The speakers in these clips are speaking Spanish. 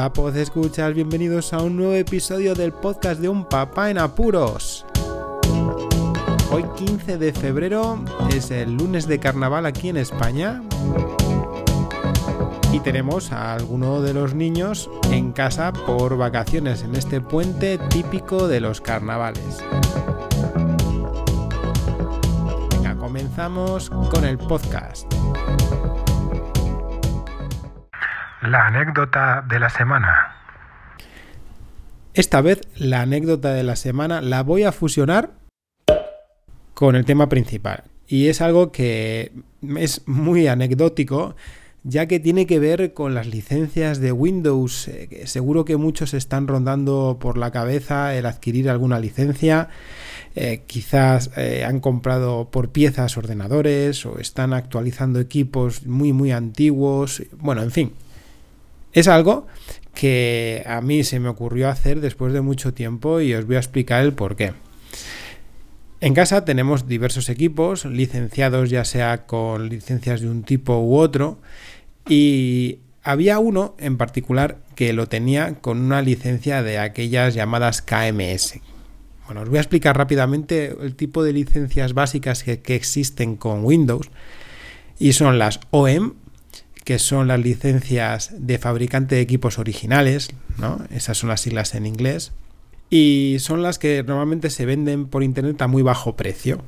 Hola, pod escuchas, bienvenidos a un nuevo episodio del podcast de Un Papá en Apuros. Hoy 15 de febrero es el lunes de carnaval aquí en España y tenemos a alguno de los niños en casa por vacaciones en este puente típico de los carnavales. Venga, comenzamos con el podcast. La anécdota de la semana. Esta vez la anécdota de la semana la voy a fusionar con el tema principal. Y es algo que es muy anecdótico, ya que tiene que ver con las licencias de Windows. Eh, seguro que muchos están rondando por la cabeza el adquirir alguna licencia. Eh, quizás eh, han comprado por piezas ordenadores o están actualizando equipos muy muy antiguos. Bueno, en fin, es algo que a mí se me ocurrió hacer después de mucho tiempo y os voy a explicar el por qué. En casa tenemos diversos equipos licenciados ya sea con licencias de un tipo u otro y había uno en particular que lo tenía con una licencia de aquellas llamadas KMS. Bueno, os voy a explicar rápidamente el tipo de licencias básicas que, que existen con Windows y son las OEM que son las licencias de fabricante de equipos originales, ¿no? Esas son las siglas en inglés. Y son las que normalmente se venden por internet a muy bajo precio.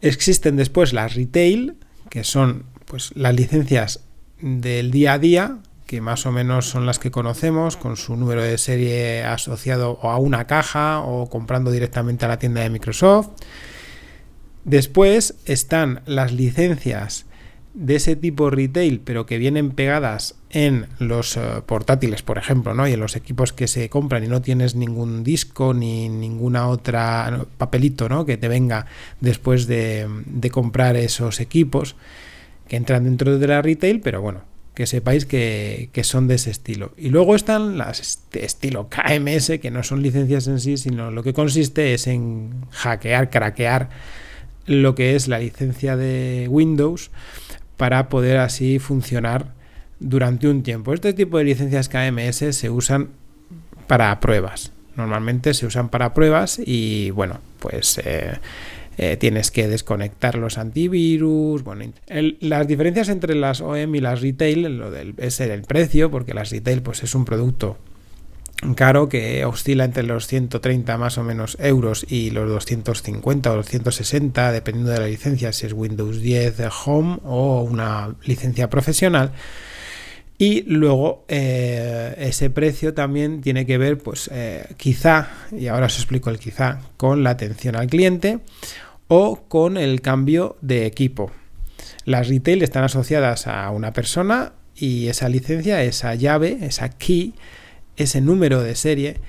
Existen después las retail, que son pues las licencias del día a día, que más o menos son las que conocemos, con su número de serie asociado a una caja o comprando directamente a la tienda de Microsoft. Después están las licencias de ese tipo retail, pero que vienen pegadas en los eh, portátiles, por ejemplo, ¿no? Y en los equipos que se compran y no tienes ningún disco ni ninguna otra papelito, ¿no? Que te venga después de, comprar esos equipos que entran dentro de la retail, pero bueno, que sepáis que, que, son de ese estilo. Y luego están las de estilo KMS, que no son licencias en sí, sino lo que consiste es en hackear, craquear lo que es la licencia de Windows para poder así funcionar durante un tiempo. Este tipo de licencias KMS se usan para pruebas. Normalmente se usan para pruebas y bueno, pues eh, eh, tienes que desconectar los antivirus. Bueno, las diferencias entre las OEM y las retail lo del, es el precio, porque las retail pues es un producto caro que oscila entre los 130 más o menos euros y los 250 o 260 dependiendo de la licencia si es Windows 10 Home o una licencia profesional. Y luego eh, ese precio también tiene que ver pues eh, quizá y ahora os explico el quizá con la atención al cliente o con el cambio de equipo. Las retail están asociadas a una persona y esa licencia esa llave esa key ese número de serie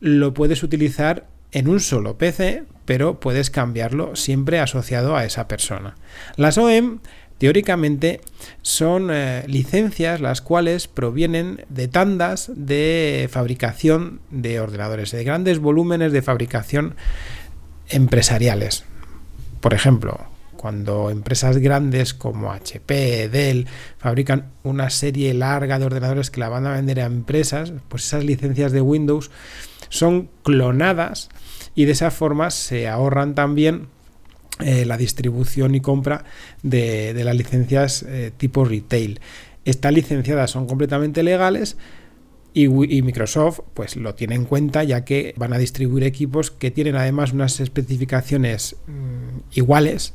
lo puedes utilizar en un solo PC, pero puedes cambiarlo siempre asociado a esa persona. Las OEM teóricamente son eh, licencias las cuales provienen de tandas de fabricación de ordenadores, de grandes volúmenes de fabricación empresariales. Por ejemplo, cuando empresas grandes como HP, Dell fabrican una serie larga de ordenadores que la van a vender a empresas, pues esas licencias de Windows son clonadas y de esa forma se ahorran también eh, la distribución y compra de, las licencias eh, tipo retail. Estas licenciadas son completamente legales, y, Microsoft pues lo tiene en cuenta ya que van a distribuir equipos que tienen además unas especificaciones mm, iguales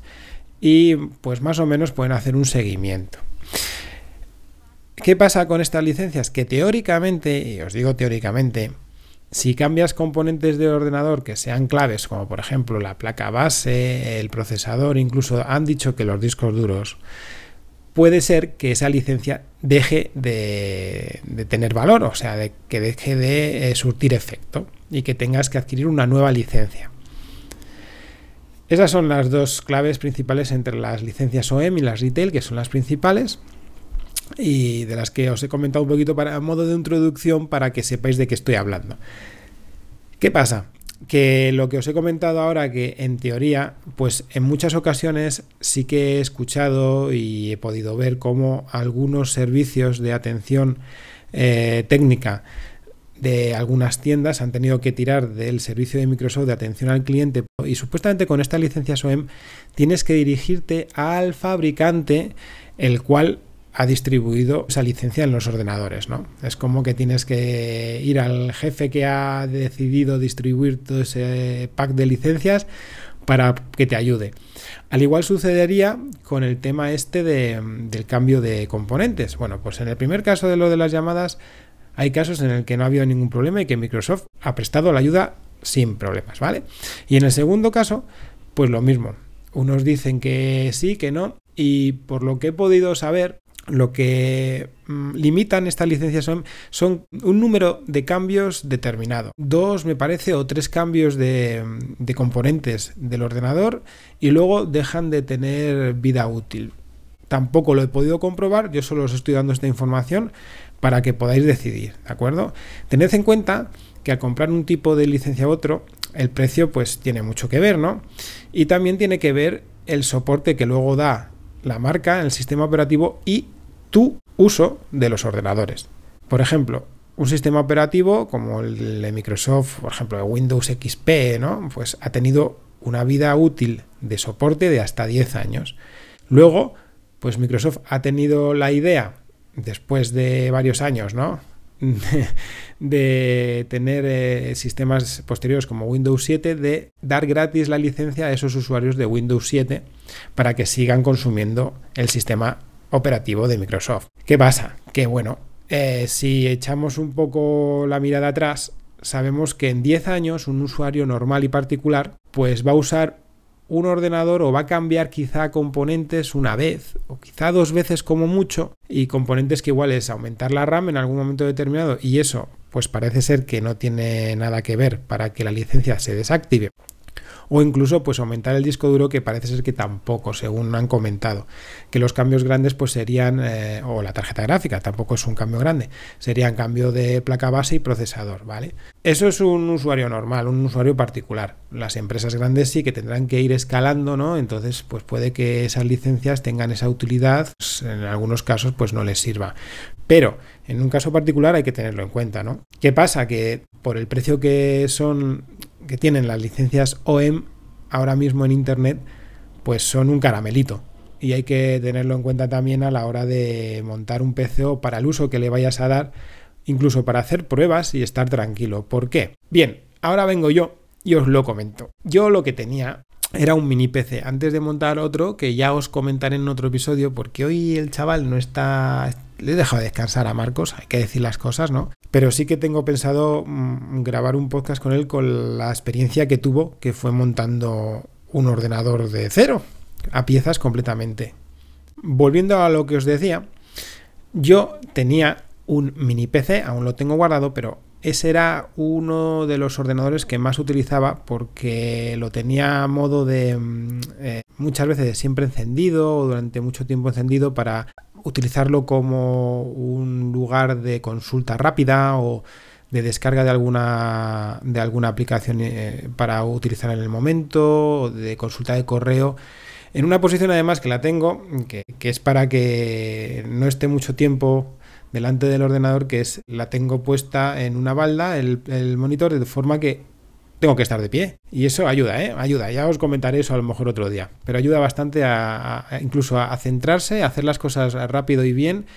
y pues más o menos pueden hacer un seguimiento. ¿Qué pasa con estas licencias? Que teóricamente, y os digo teóricamente, si cambias componentes de ordenador que sean claves, como por ejemplo la placa base, el procesador, incluso han dicho que los discos duros, puede ser que esa licencia deje de, tener valor, o sea, de, que deje de eh, surtir efecto y que tengas que adquirir una nueva licencia. Esas son las dos claves principales entre las licencias OEM y las retail, que son las principales y de las que os he comentado un poquito para modo de introducción para que sepáis de qué estoy hablando. ¿Qué pasa? Que lo que os he comentado ahora, que en teoría, pues en muchas ocasiones sí que he escuchado y he podido ver cómo algunos servicios de atención eh, técnica de algunas tiendas han tenido que tirar del servicio de Microsoft de atención al cliente y supuestamente con esta licencia SOEM tienes que dirigirte al fabricante el cual ha distribuido esa licencia en los ordenadores, ¿no? Es como que tienes que ir al jefe que ha decidido distribuir todo ese pack de licencias para que te ayude. Al igual sucedería con el tema este del cambio de componentes. Bueno, pues en el primer caso de lo de las llamadas, hay casos en el que no ha habido ningún problema y que Microsoft ha prestado la ayuda sin problemas, ¿vale? Y en el segundo caso, pues lo mismo. Unos dicen que sí, que no, y por lo que he podido saber, lo que mm, limitan estas licencias son, un número de cambios determinado. Dos, me parece, o tres cambios de, de, componentes del ordenador y luego dejan de tener vida útil. Tampoco lo he podido comprobar, yo solo os estoy dando esta información para que podáis decidir, ¿de acuerdo? Tened en cuenta que al comprar un tipo de licencia a otro, el precio pues tiene mucho que ver, ¿no? Y también tiene que ver el soporte que luego da la marca el sistema operativo y tu uso de los ordenadores. Por ejemplo, un sistema operativo como el de Microsoft, por ejemplo, Windows XP, ¿no? Pues ha tenido una vida útil de soporte de hasta 10 años. Luego, pues Microsoft ha tenido la idea, después de varios años, ¿no? de tener eh, sistemas posteriores como Windows 7, de dar gratis la licencia a esos usuarios de Windows 7 para que sigan consumiendo el sistema operativo de Microsoft. ¿Qué pasa? Que bueno, eh, si echamos un poco la mirada atrás, sabemos que en 10 años un usuario normal y particular pues va a usar un ordenador o va a cambiar quizá componentes una vez o quizá dos veces como mucho y componentes que igual es aumentar la RAM en algún momento determinado y eso pues parece ser que no tiene nada que ver para que la licencia se desactive o incluso pues aumentar el disco duro que parece ser que tampoco, según han comentado, que los cambios grandes pues serían, eh, o la tarjeta gráfica, tampoco es un cambio grande, serían cambio de placa base y procesador, ¿vale? Eso es un usuario normal, un usuario particular. Las empresas grandes sí que tendrán que ir escalando, ¿no? Entonces pues puede que esas licencias tengan esa utilidad, pues, en algunos casos pues no les sirva. Pero en un caso particular hay que tenerlo en cuenta, ¿no? ¿Qué pasa? Que por el precio que son que tienen las licencias OEM ahora mismo en Internet, pues son un caramelito. Y hay que tenerlo en cuenta también a la hora de montar un PC o para el uso que le vayas a dar, incluso para hacer pruebas y estar tranquilo. ¿Por qué? Bien, ahora vengo yo y os lo comento. Yo lo que tenía era un mini PC. Antes de montar otro, que ya os comentaré en otro episodio, porque hoy el chaval no está. Le dejado descansar a Marcos, hay que decir las cosas, ¿no? Pero sí que tengo pensado mm, grabar un podcast con él con la experiencia que tuvo, que fue montando un ordenador de cero, a piezas completamente. Volviendo a lo que os decía, yo tenía un mini PC, aún lo tengo guardado, pero ese era uno de los ordenadores que más utilizaba porque lo tenía a modo de mm, eh, muchas veces siempre encendido o durante mucho tiempo encendido para utilizarlo como un lugar de consulta rápida o de descarga de alguna de alguna aplicación eh, para utilizar en el momento o de consulta de correo en una posición además que la tengo que, que es para que no esté mucho tiempo delante del ordenador que es la tengo puesta en una balda el, monitor de forma que tengo que estar de pie y eso ayuda, ¿eh? ayuda. Ya os comentaré eso a lo mejor otro día, pero ayuda bastante a, incluso a, centrarse, a hacer las cosas rápido y bien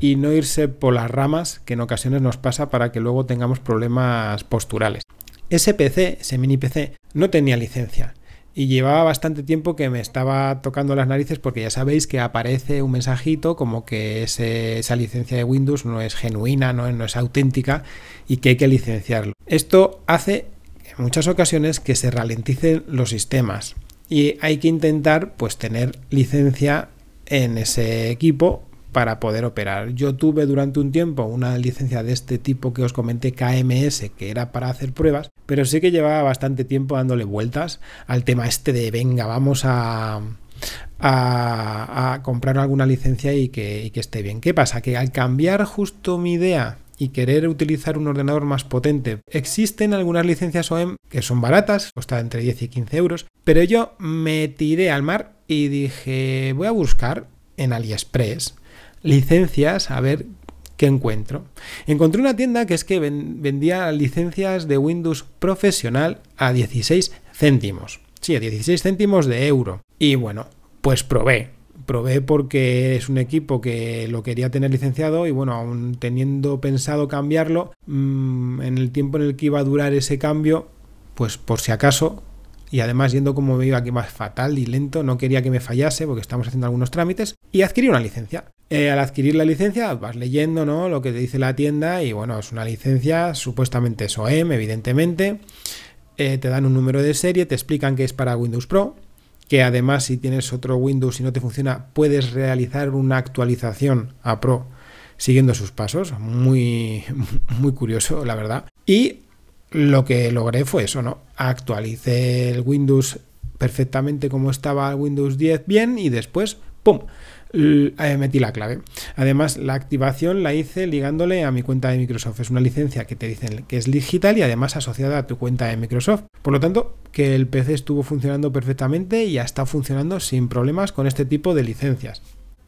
y no irse por las ramas que en ocasiones nos pasa para que luego tengamos problemas posturales. Ese PC, ese mini PC, no tenía licencia y llevaba bastante tiempo que me estaba tocando las narices porque ya sabéis que aparece un mensajito como que esa licencia de Windows no es genuina, no, no es auténtica y que hay que licenciarlo. Esto hace en muchas ocasiones que se ralenticen los sistemas y hay que intentar pues tener licencia en ese equipo para poder operar. Yo tuve durante un tiempo una licencia de este tipo que os comenté KMS, que era para hacer pruebas, pero sí que llevaba bastante tiempo dándole vueltas al tema este de venga, vamos a, a, comprar alguna licencia y que, y que esté bien. ¿Qué pasa? Que al cambiar justo mi idea y querer utilizar un ordenador más potente. Existen algunas licencias OEM que son baratas, cuesta entre 10 y 15 euros, pero yo me tiré al mar y dije, voy a buscar en AliExpress licencias a ver ¿qué encuentro? Encontré una tienda que es que vendía licencias de Windows profesional a 16 céntimos. Sí, a 16 céntimos de euro. Y bueno, pues probé. Probé porque es un equipo que lo quería tener licenciado y bueno, aún teniendo pensado cambiarlo, mm, en el tiempo en el que iba a durar ese cambio, pues por si acaso y además yendo como me iba aquí más fatal y lento, no quería que me fallase porque estamos haciendo algunos trámites y adquirí una licencia. Eh, al adquirir la licencia vas leyendo ¿no? lo que te dice la tienda y bueno, es una licencia supuestamente SOEM, evidentemente. Eh, te dan un número de serie, te explican que es para Windows Pro, que además si tienes otro Windows y no te funciona puedes realizar una actualización a Pro siguiendo sus pasos. Muy, muy curioso, la verdad. Y lo que logré fue eso, ¿no? Actualicé el Windows perfectamente como estaba el Windows 10 bien y después, ¡pum! Eh, metí la clave. Además, la activación la hice ligándole a mi cuenta de Microsoft. Es una licencia que te dicen que es digital y además asociada a tu cuenta de Microsoft. Por lo tanto, que el PC estuvo funcionando perfectamente y ya está funcionando sin problemas con este tipo de licencias.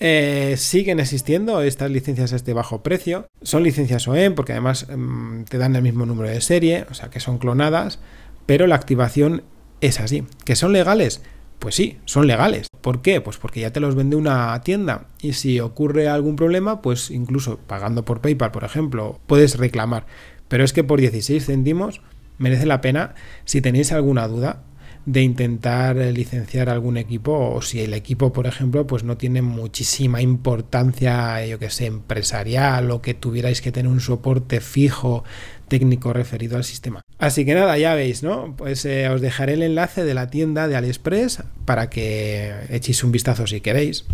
Eh, siguen existiendo estas licencias a este bajo precio. Son licencias OEM porque además mm, te dan el mismo número de serie, o sea que son clonadas, pero la activación es así. ¿Que son legales? Pues sí, son legales. ¿Por qué? Pues porque ya te los vende una tienda y si ocurre algún problema, pues incluso pagando por PayPal, por ejemplo, puedes reclamar. Pero es que por 16 céntimos merece la pena si tenéis alguna duda de intentar licenciar algún equipo o si el equipo, por ejemplo, pues no tiene muchísima importancia, yo que sé, empresarial o que tuvierais que tener un soporte fijo técnico referido al sistema. Así que nada, ya veis, ¿no? Pues eh, os dejaré el enlace de la tienda de AliExpress para que echéis un vistazo si queréis,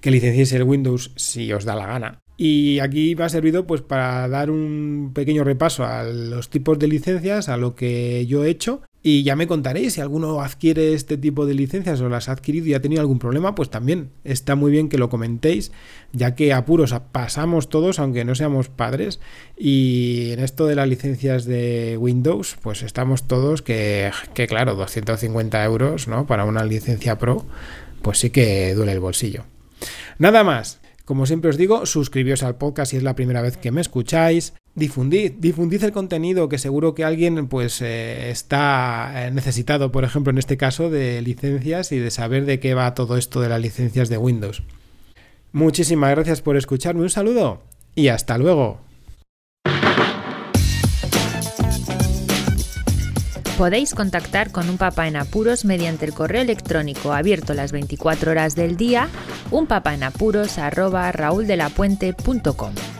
que licenciéis el Windows si os da la gana. Y aquí me ha servido pues para dar un pequeño repaso a los tipos de licencias, a lo que yo he hecho y ya me contaréis si alguno adquiere este tipo de licencias o las ha adquirido y ha tenido algún problema, pues también está muy bien que lo comentéis, ya que apuros pasamos todos, aunque no seamos padres. Y en esto de las licencias de Windows, pues estamos todos que, que claro, 250 euros, ¿no? Para una licencia Pro, pues sí que duele el bolsillo. Nada más. Como siempre os digo, suscribíos al podcast si es la primera vez que me escucháis. Difundid, difundid el contenido que seguro que alguien pues eh, está eh, necesitado, por ejemplo, en este caso de licencias y de saber de qué va todo esto de las licencias de Windows. Muchísimas gracias por escucharme, un saludo y hasta luego. Podéis contactar con un papá en apuros mediante el correo electrónico abierto las 24 horas del día, unpapaenapuros@rauldelapuente.com.